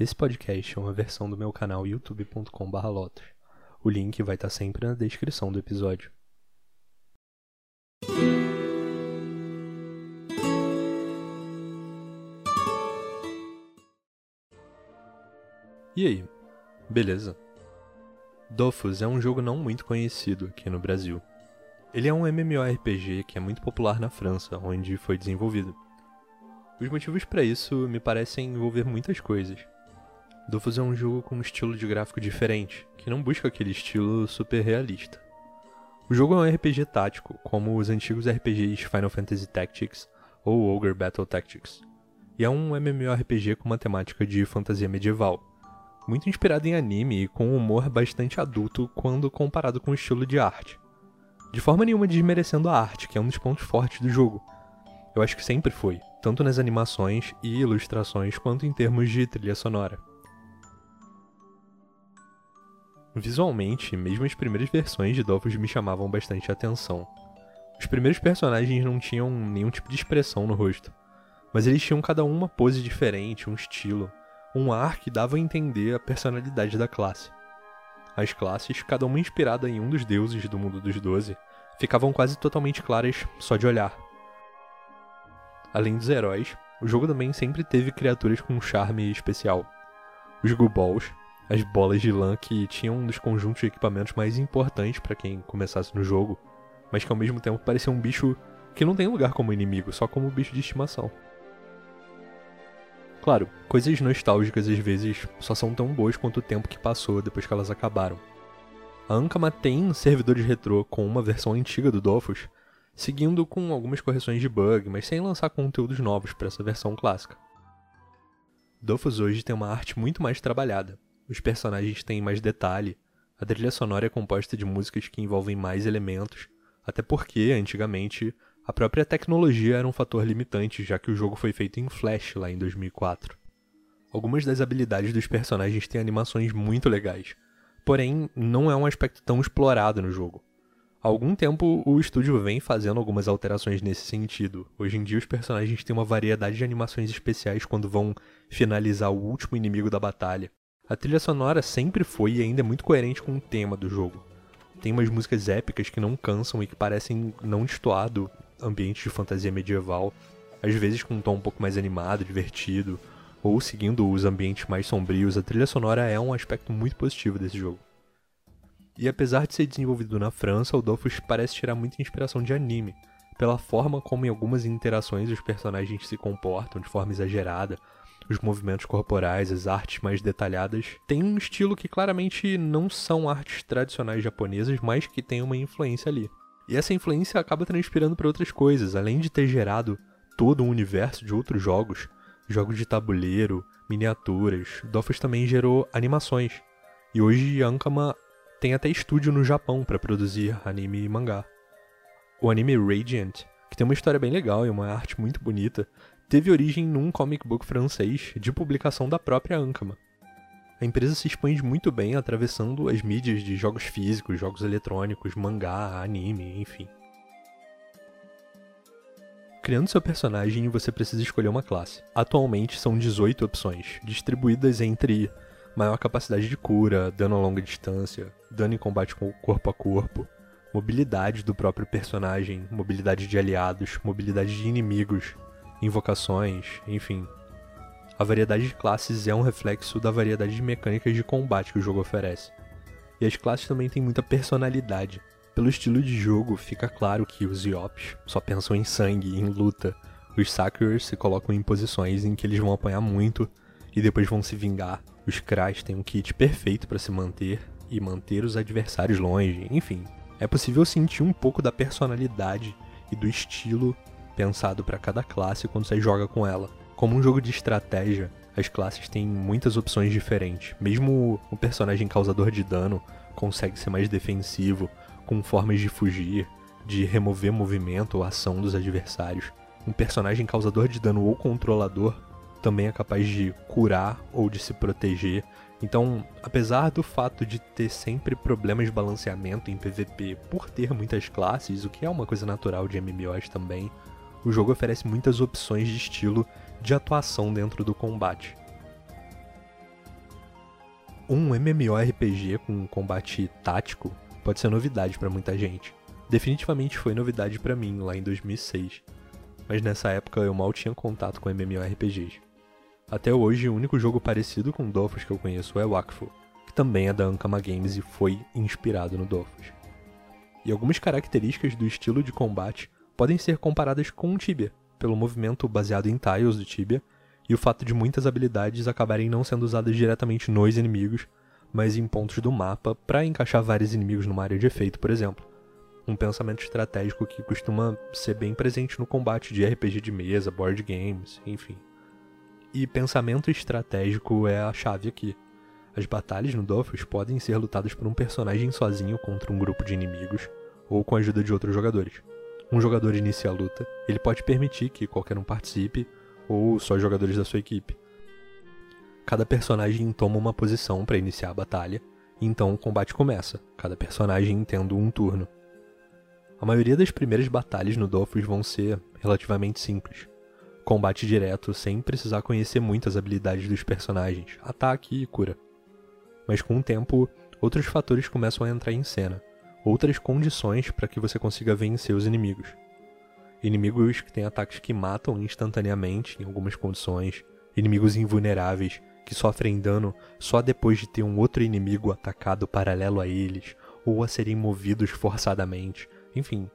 Esse podcast é uma versão do meu canal youtube.com/lotus. O link vai estar sempre na descrição do episódio. E aí, beleza? Dofus é um jogo não muito conhecido aqui no Brasil. Ele é um MMORPG que é muito popular na França, onde foi desenvolvido. Os motivos para isso me parecem envolver muitas coisas. Dofus é um jogo com um estilo de gráfico diferente, que não busca aquele estilo super realista. O jogo é um RPG tático, como os antigos RPGs Final Fantasy Tactics ou Ogre Battle Tactics, e é um MMORPG com uma temática de fantasia medieval, muito inspirado em anime e com um humor bastante adulto quando comparado com o estilo de arte. De forma nenhuma desmerecendo a arte, que é um dos pontos fortes do jogo. Eu acho que sempre foi, tanto nas animações e ilustrações quanto em termos de trilha sonora. Visualmente, mesmo as primeiras versões de Dofus me chamavam bastante atenção. Os primeiros personagens não tinham nenhum tipo de expressão no rosto, mas eles tinham cada um uma pose diferente, um estilo, um ar que dava a entender a personalidade da classe. As classes, cada uma inspirada em um dos deuses do mundo dos Doze, ficavam quase totalmente claras só de olhar. Além dos heróis, o jogo também sempre teve criaturas com um charme especial. Os Guballs, as bolas de lã que tinham um dos conjuntos de equipamentos mais importantes para quem começasse no jogo, mas que ao mesmo tempo parecia um bicho que não tem lugar como inimigo, só como bicho de estimação. Claro, coisas nostálgicas às vezes só são tão boas quanto o tempo que passou depois que elas acabaram. A Ankama tem servidores retrô com uma versão antiga do Dofus, seguindo com algumas correções de bug, mas sem lançar conteúdos novos para essa versão clássica. Dofus hoje tem uma arte muito mais trabalhada. Os personagens têm mais detalhe, a trilha sonora é composta de músicas que envolvem mais elementos, até porque, antigamente, a própria tecnologia era um fator limitante, já que o jogo foi feito em Flash lá em 2004. Algumas das habilidades dos personagens têm animações muito legais, porém não é um aspecto tão explorado no jogo. Há algum tempo o estúdio vem fazendo algumas alterações nesse sentido. Hoje em dia os personagens têm uma variedade de animações especiais quando vão finalizar o último inimigo da batalha. A trilha sonora sempre foi e ainda é muito coerente com o tema do jogo. Tem umas músicas épicas que não cansam e que parecem não destoar do ambiente de fantasia medieval, às vezes com um tom um pouco mais animado, divertido, ou seguindo os ambientes mais sombrios. A trilha sonora é um aspecto muito positivo desse jogo. E apesar de ser desenvolvido na França, o Dofus parece tirar muita inspiração de anime, pela forma como em algumas interações os personagens se comportam de forma exagerada, os movimentos corporais, as artes mais detalhadas, tem um estilo que claramente não são artes tradicionais japonesas, mas que tem uma influência ali. E essa influência acaba transpirando para outras coisas, além de ter gerado todo um universo de outros jogos, jogos de tabuleiro, miniaturas, Dofus também gerou animações. E hoje Ankama tem até estúdio no Japão para produzir anime e mangá. O anime Radiant, que tem uma história bem legal e uma arte muito bonita, teve origem num comic book francês de publicação da própria Ankama. A empresa se expande muito bem atravessando as mídias de jogos físicos, jogos eletrônicos, mangá, anime, enfim. Criando seu personagem, você precisa escolher uma classe. Atualmente são 18 opções, distribuídas entre maior capacidade de cura, dano a longa distância, dano em combate corpo a corpo, mobilidade do próprio personagem, mobilidade de aliados, mobilidade de inimigos, invocações, enfim. A variedade de classes é um reflexo da variedade de mecânicas de combate que o jogo oferece. E as classes também têm muita personalidade. Pelo estilo de jogo, fica claro que os Iops só pensam em sangue em luta. Os Sackers se colocam em posições em que eles vão apanhar muito e depois vão se vingar. Os Kras têm um kit perfeito para se manter e manter os adversários longe. Enfim, é possível sentir um pouco da personalidade e do estilo pensado para cada classe quando você joga com ela. Como um jogo de estratégia, as classes têm muitas opções diferentes. Mesmo o personagem causador de dano consegue ser mais defensivo, com formas de fugir, de remover movimento ou ação dos adversários. Um personagem causador de dano ou controlador também é capaz de curar ou de se proteger. Então, apesar do fato de ter sempre problemas de balanceamento em PVP por ter muitas classes, o que é uma coisa natural de MMOs também, o jogo oferece muitas opções de estilo de atuação dentro do combate. Um MMORPG com combate tático pode ser novidade para muita gente. Definitivamente foi novidade para mim lá em 2006, mas nessa época eu mal tinha contato com MMORPGs. Até hoje, o único jogo parecido com Dofus que eu conheço é Wakfu, que também é da Ankama Games e foi inspirado no Dofus. E algumas características do estilo de combate podem ser comparadas com o Tibia, pelo movimento baseado em tiles do Tibia e o fato de muitas habilidades acabarem não sendo usadas diretamente nos inimigos, mas em pontos do mapa para encaixar vários inimigos numa área de efeito, por exemplo. Um pensamento estratégico que costuma ser bem presente no combate de RPG de mesa, board games, enfim. E pensamento estratégico é a chave aqui. As batalhas no Dofus podem ser lutadas por um personagem sozinho contra um grupo de inimigos, ou com a ajuda de outros jogadores. Um jogador inicia a luta, ele pode permitir que qualquer um participe, ou só jogadores da sua equipe. Cada personagem toma uma posição para iniciar a batalha, e então o combate começa, cada personagem tendo um turno. A maioria das primeiras batalhas no Dofus vão ser relativamente simples. Combate direto sem precisar conhecer muitas habilidades dos personagens, ataque e cura. Mas com o tempo, outros fatores começam a entrar em cena, outras condições para que você consiga vencer os inimigos. Inimigos que têm ataques que matam instantaneamente em algumas condições, inimigos invulneráveis que sofrem dano só depois de ter um outro inimigo atacado paralelo a eles, ou a serem movidos forçadamente. Enfim,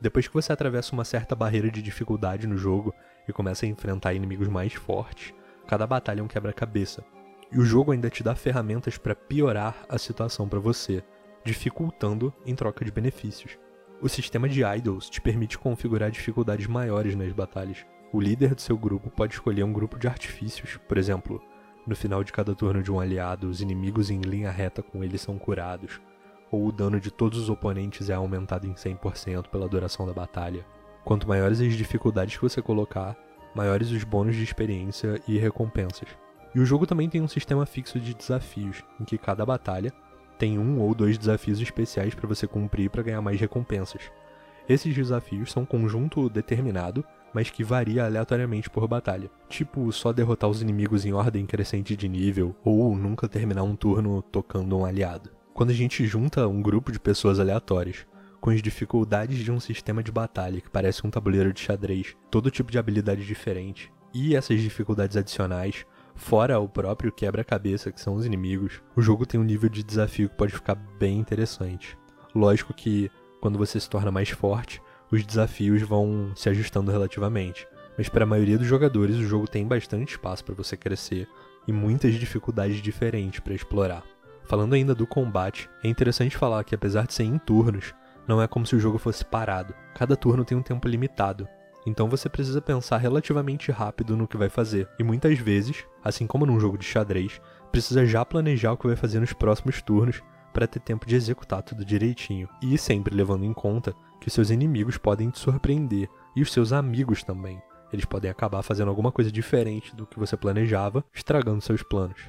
depois que você atravessa uma certa barreira de dificuldade no jogo e começa a enfrentar inimigos mais fortes, cada batalha é um quebra-cabeça. E o jogo ainda te dá ferramentas para piorar a situação para você, dificultando em troca de benefícios. O sistema de idols te permite configurar dificuldades maiores nas batalhas. O líder do seu grupo pode escolher um grupo de artifícios, por exemplo, no final de cada turno de um aliado, os inimigos em linha reta com ele são curados, ou o dano de todos os oponentes é aumentado em 100% pela duração da batalha. Quanto maiores as dificuldades que você colocar, maiores os bônus de experiência e recompensas. E o jogo também tem um sistema fixo de desafios, em que cada batalha tem um ou dois desafios especiais para você cumprir para ganhar mais recompensas. Esses desafios são um conjunto determinado, mas que varia aleatoriamente por batalha. Tipo, só derrotar os inimigos em ordem crescente de nível, ou nunca terminar um turno tocando um aliado. Quando a gente junta um grupo de pessoas aleatórias, com as dificuldades de um sistema de batalha que parece um tabuleiro de xadrez, todo tipo de habilidade diferente, e essas dificuldades adicionais, Fora o próprio quebra-cabeça, que são os inimigos, o jogo tem um nível de desafio que pode ficar bem interessante. Lógico que, quando você se torna mais forte, os desafios vão se ajustando relativamente. Mas para a maioria dos jogadores, o jogo tem bastante espaço para você crescer e muitas dificuldades diferentes para explorar. Falando ainda do combate, é interessante falar que apesar de ser em turnos, não é como se o jogo fosse parado. Cada turno tem um tempo limitado, então você precisa pensar relativamente rápido no que vai fazer. E muitas vezes, assim como num jogo de xadrez, precisa já planejar o que vai fazer nos próximos turnos para ter tempo de executar tudo direitinho. E sempre levando em conta que seus inimigos podem te surpreender e os seus amigos também. Eles podem acabar fazendo alguma coisa diferente do que você planejava, estragando seus planos.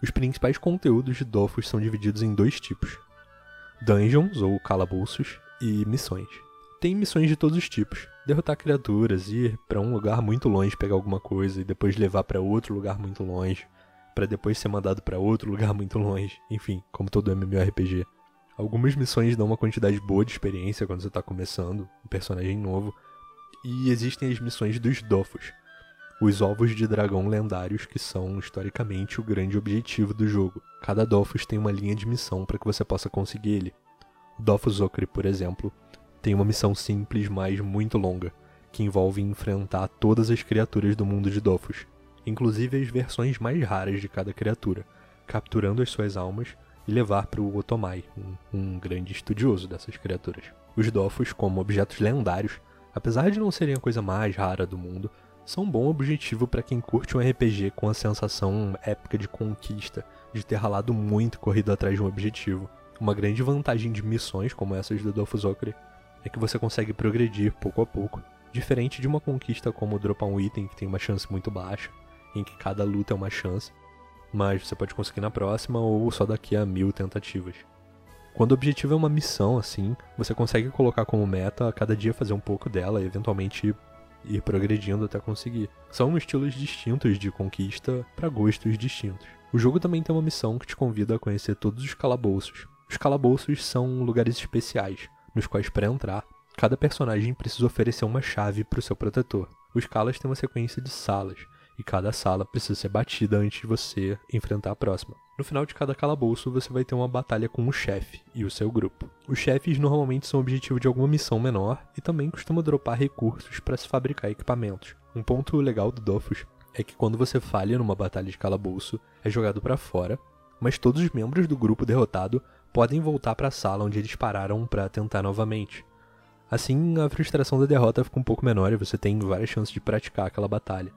Os principais conteúdos de Dofus são divididos em dois tipos: dungeons ou calabouços e missões tem missões de todos os tipos. Derrotar criaturas, ir para um lugar muito longe pegar alguma coisa e depois levar para outro lugar muito longe, para depois ser mandado para outro lugar muito longe. Enfim, como todo MMORPG. Algumas missões dão uma quantidade boa de experiência quando você está começando, um personagem novo. E existem as missões dos Dofus, os ovos de dragão lendários que são historicamente o grande objetivo do jogo. Cada Dofus tem uma linha de missão para que você possa conseguir ele. O Dofus Okri, por exemplo, tem uma missão simples, mas muito longa, que envolve enfrentar todas as criaturas do mundo de Dofus, inclusive as versões mais raras de cada criatura, capturando as suas almas e levar para o Otomai, um, um, grande estudioso dessas criaturas. Os Dofus, como objetos lendários, apesar de não serem a coisa mais rara do mundo, são um bom objetivo para quem curte um RPG com a sensação épica de conquista, de ter ralado muito corrido atrás de um objetivo. Uma grande vantagem de missões como essas do Dofus Okri é que você consegue progredir pouco a pouco, diferente de uma conquista como dropar um item que tem uma chance muito baixa, em que cada luta é uma chance, mas você pode conseguir na próxima ou só daqui a mil tentativas. Quando o objetivo é uma missão assim, você consegue colocar como meta a cada dia fazer um pouco dela e eventualmente ir progredindo até conseguir. São estilos distintos de conquista para gostos distintos. O jogo também tem uma missão que te convida a conhecer todos os calabouços. Os calabouços são lugares especiais, nos quais para entrar, cada personagem precisa oferecer uma chave para o seu protetor. Os calas têm uma sequência de salas, e cada sala precisa ser batida antes de você enfrentar a próxima. No final de cada calabouço, você vai ter uma batalha com o chefe e o seu grupo. Os chefes normalmente são objetivo de alguma missão menor e também costumam dropar recursos para se fabricar equipamentos. Um ponto legal do Dofus é que quando você falha numa batalha de calabouço, é jogado para fora, mas todos os membros do grupo derrotado podem voltar para a sala onde eles pararam para tentar novamente. Assim, a frustração da derrota fica um pouco menor e você tem várias chances de praticar aquela batalha.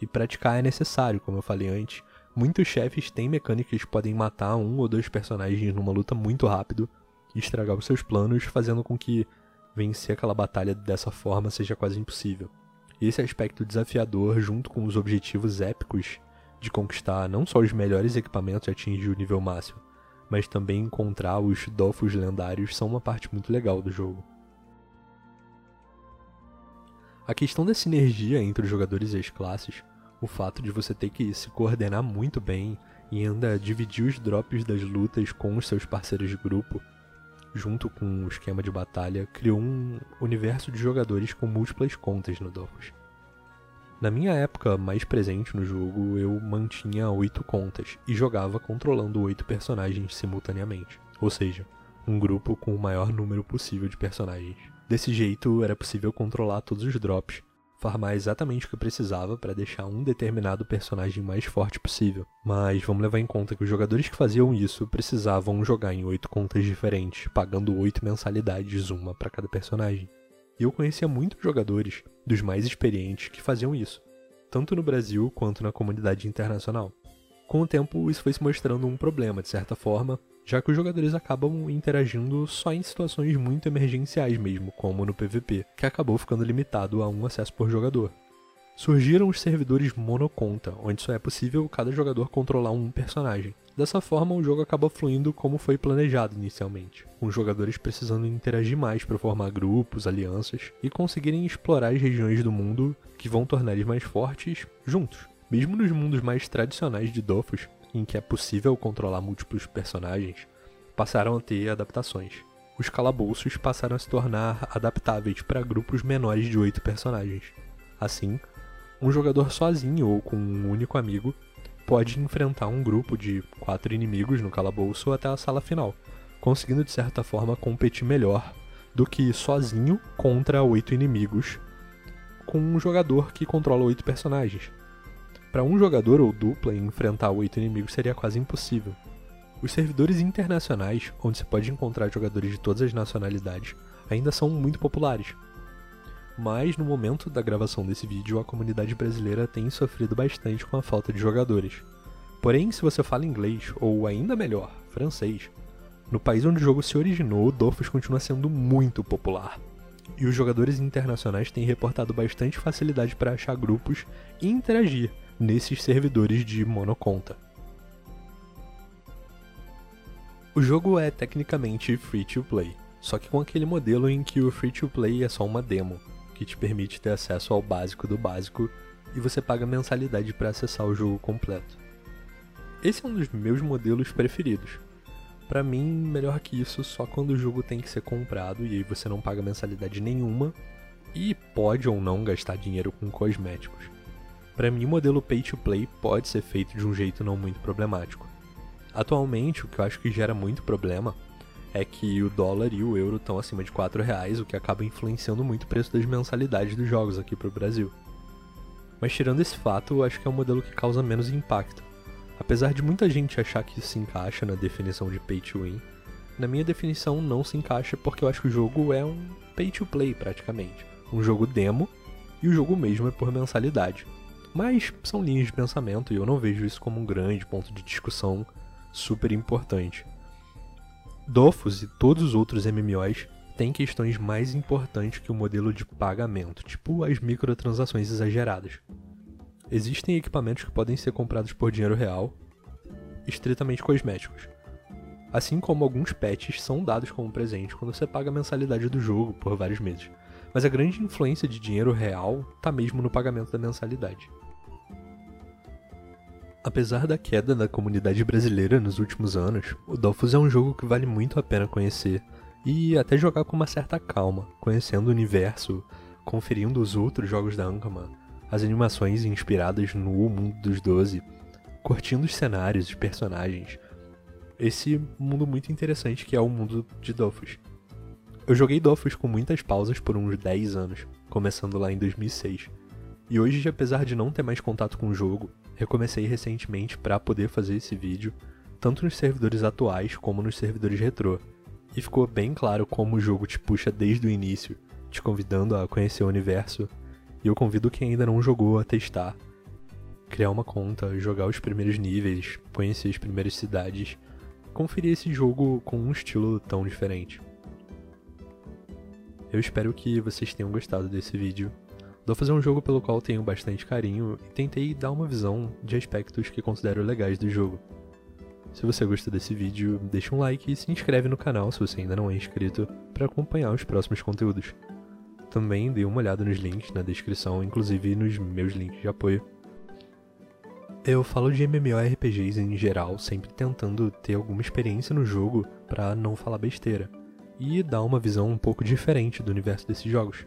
E praticar é necessário, como eu falei antes. Muitos chefes têm mecânicas que podem matar um ou dois personagens numa luta muito rápido e estragar os seus planos, fazendo com que vencer aquela batalha dessa forma seja quase impossível. Esse aspecto desafiador, junto com os objetivos épicos de conquistar não só os melhores equipamentos e atingir o nível máximo, mas também encontrar os dofos lendários, são uma parte muito legal do jogo. A questão da sinergia entre os jogadores e as classes, o fato de você ter que se coordenar muito bem e ainda dividir os drops das lutas com os seus parceiros de grupo, junto com o esquema de batalha, criou um universo de jogadores com múltiplas contas no Dofus. Na minha época mais presente no jogo, eu mantinha oito contas e jogava controlando oito personagens simultaneamente, ou seja, um grupo com o maior número possível de personagens. Desse jeito, era possível controlar todos os drops, farmar exatamente o que precisava para deixar um determinado personagem mais forte possível. Mas vamos levar em conta que os jogadores que faziam isso precisavam jogar em oito contas diferentes, pagando oito mensalidades, uma para cada personagem. E eu conhecia muitos jogadores, dos mais experientes, que faziam isso, tanto no Brasil quanto na comunidade internacional. Com o tempo, isso foi se mostrando um problema, de certa forma, já que os jogadores acabam interagindo só em situações muito emergenciais mesmo, como no PVP, que acabou ficando limitado a um acesso por jogador. Surgiram os servidores monoconta, onde só é possível cada jogador controlar um personagem. Dessa forma, o jogo acaba fluindo como foi planejado inicialmente, com os jogadores precisando interagir mais para formar grupos, alianças e conseguirem explorar as regiões do mundo que vão tornar eles mais fortes juntos. Mesmo nos mundos mais tradicionais de Dofus, em que é possível controlar múltiplos personagens, passaram a ter adaptações. Os calabouços passaram a se tornar adaptáveis para grupos menores de oito personagens. Assim, um jogador sozinho ou com um único amigo pode enfrentar um grupo de quatro inimigos no calabouço até a sala final, conseguindo de certa forma competir melhor do que sozinho contra oito inimigos com um jogador que controla oito personagens. Para um jogador ou dupla enfrentar oito inimigos seria quase impossível. Os servidores internacionais, onde se pode encontrar jogadores de todas as nacionalidades, ainda são muito populares. Mas no momento da gravação desse vídeo, a comunidade brasileira tem sofrido bastante com a falta de jogadores. Porém, se você fala inglês, ou ainda melhor, francês, no país onde o jogo se originou, o Dofus continua sendo muito popular. E os jogadores internacionais têm reportado bastante facilidade para achar grupos e interagir, nesses servidores de monoconta. O jogo é tecnicamente free to play, só que com aquele modelo em que o free to play é só uma demo, que te permite ter acesso ao básico do básico e você paga mensalidade para acessar o jogo completo. Esse é um dos meus modelos preferidos. Para mim, melhor que isso só quando o jogo tem que ser comprado e aí você não paga mensalidade nenhuma e pode ou não gastar dinheiro com cosméticos. Para mim, o modelo pay to play pode ser feito de um jeito não muito problemático. Atualmente, o que eu acho que gera muito problema é que o dólar e o euro estão acima de 4 reais, o que acaba influenciando muito o preço das mensalidades dos jogos aqui para o Brasil. Mas tirando esse fato, eu acho que é um modelo que causa menos impacto. Apesar de muita gente achar que isso se encaixa na definição de pay to win, na minha definição não se encaixa porque eu acho que o jogo é um pay to play praticamente. Um jogo demo e o jogo mesmo é por mensalidade. Mas são linhas de pensamento e eu não vejo isso como um grande ponto de discussão super importante. Dofus e todos os outros MMOs têm questões mais importantes que o modelo de pagamento, tipo as microtransações exageradas. Existem equipamentos que podem ser comprados por dinheiro real, estritamente cosméticos. Assim como alguns patches são dados como presente quando você paga a mensalidade do jogo por vários meses. mas a grande influência de dinheiro real tá mesmo no pagamento da mensalidade. Apesar da queda da comunidade brasileira nos últimos anos, o Dofus é um jogo que vale muito a pena conhecer e até jogar com uma certa calma, conhecendo o universo, conferindo os outros jogos da Ankama, as animações inspiradas no Mundo dos Doze, curtindo os cenários, os personagens. Esse mundo muito interessante que é o mundo de Dofus. Eu joguei Dofus com muitas pausas por uns 10 anos, começando lá em 2006. E hoje, apesar de não ter mais contato com o jogo, recomecei recentemente para poder fazer esse vídeo, tanto nos servidores atuais como nos servidores retrô. E ficou bem claro como o jogo te puxa desde o início, te convidando a conhecer o universo, e eu convido quem ainda não jogou a testar, criar uma conta, jogar os primeiros níveis, conhecer as primeiras cidades, conferir esse jogo com um estilo tão diferente. Eu espero que vocês tenham gostado desse vídeo Dou fazer um jogo pelo qual tenho bastante carinho e tentei dar uma visão de aspectos que considero legais do jogo. Se você gostou desse vídeo, deixa um like e se inscreve no canal se você ainda não é inscrito para acompanhar os próximos conteúdos. Também dê uma olhada nos links na descrição, inclusive nos meus links de apoio. Eu falo de MMORPGs em geral, sempre tentando ter alguma experiência no jogo para não falar besteira e dar uma visão um pouco diferente do universo desses jogos.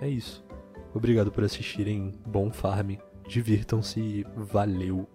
É isso. Obrigado por assistirem. Bom farm. Divirtam-se. Valeu.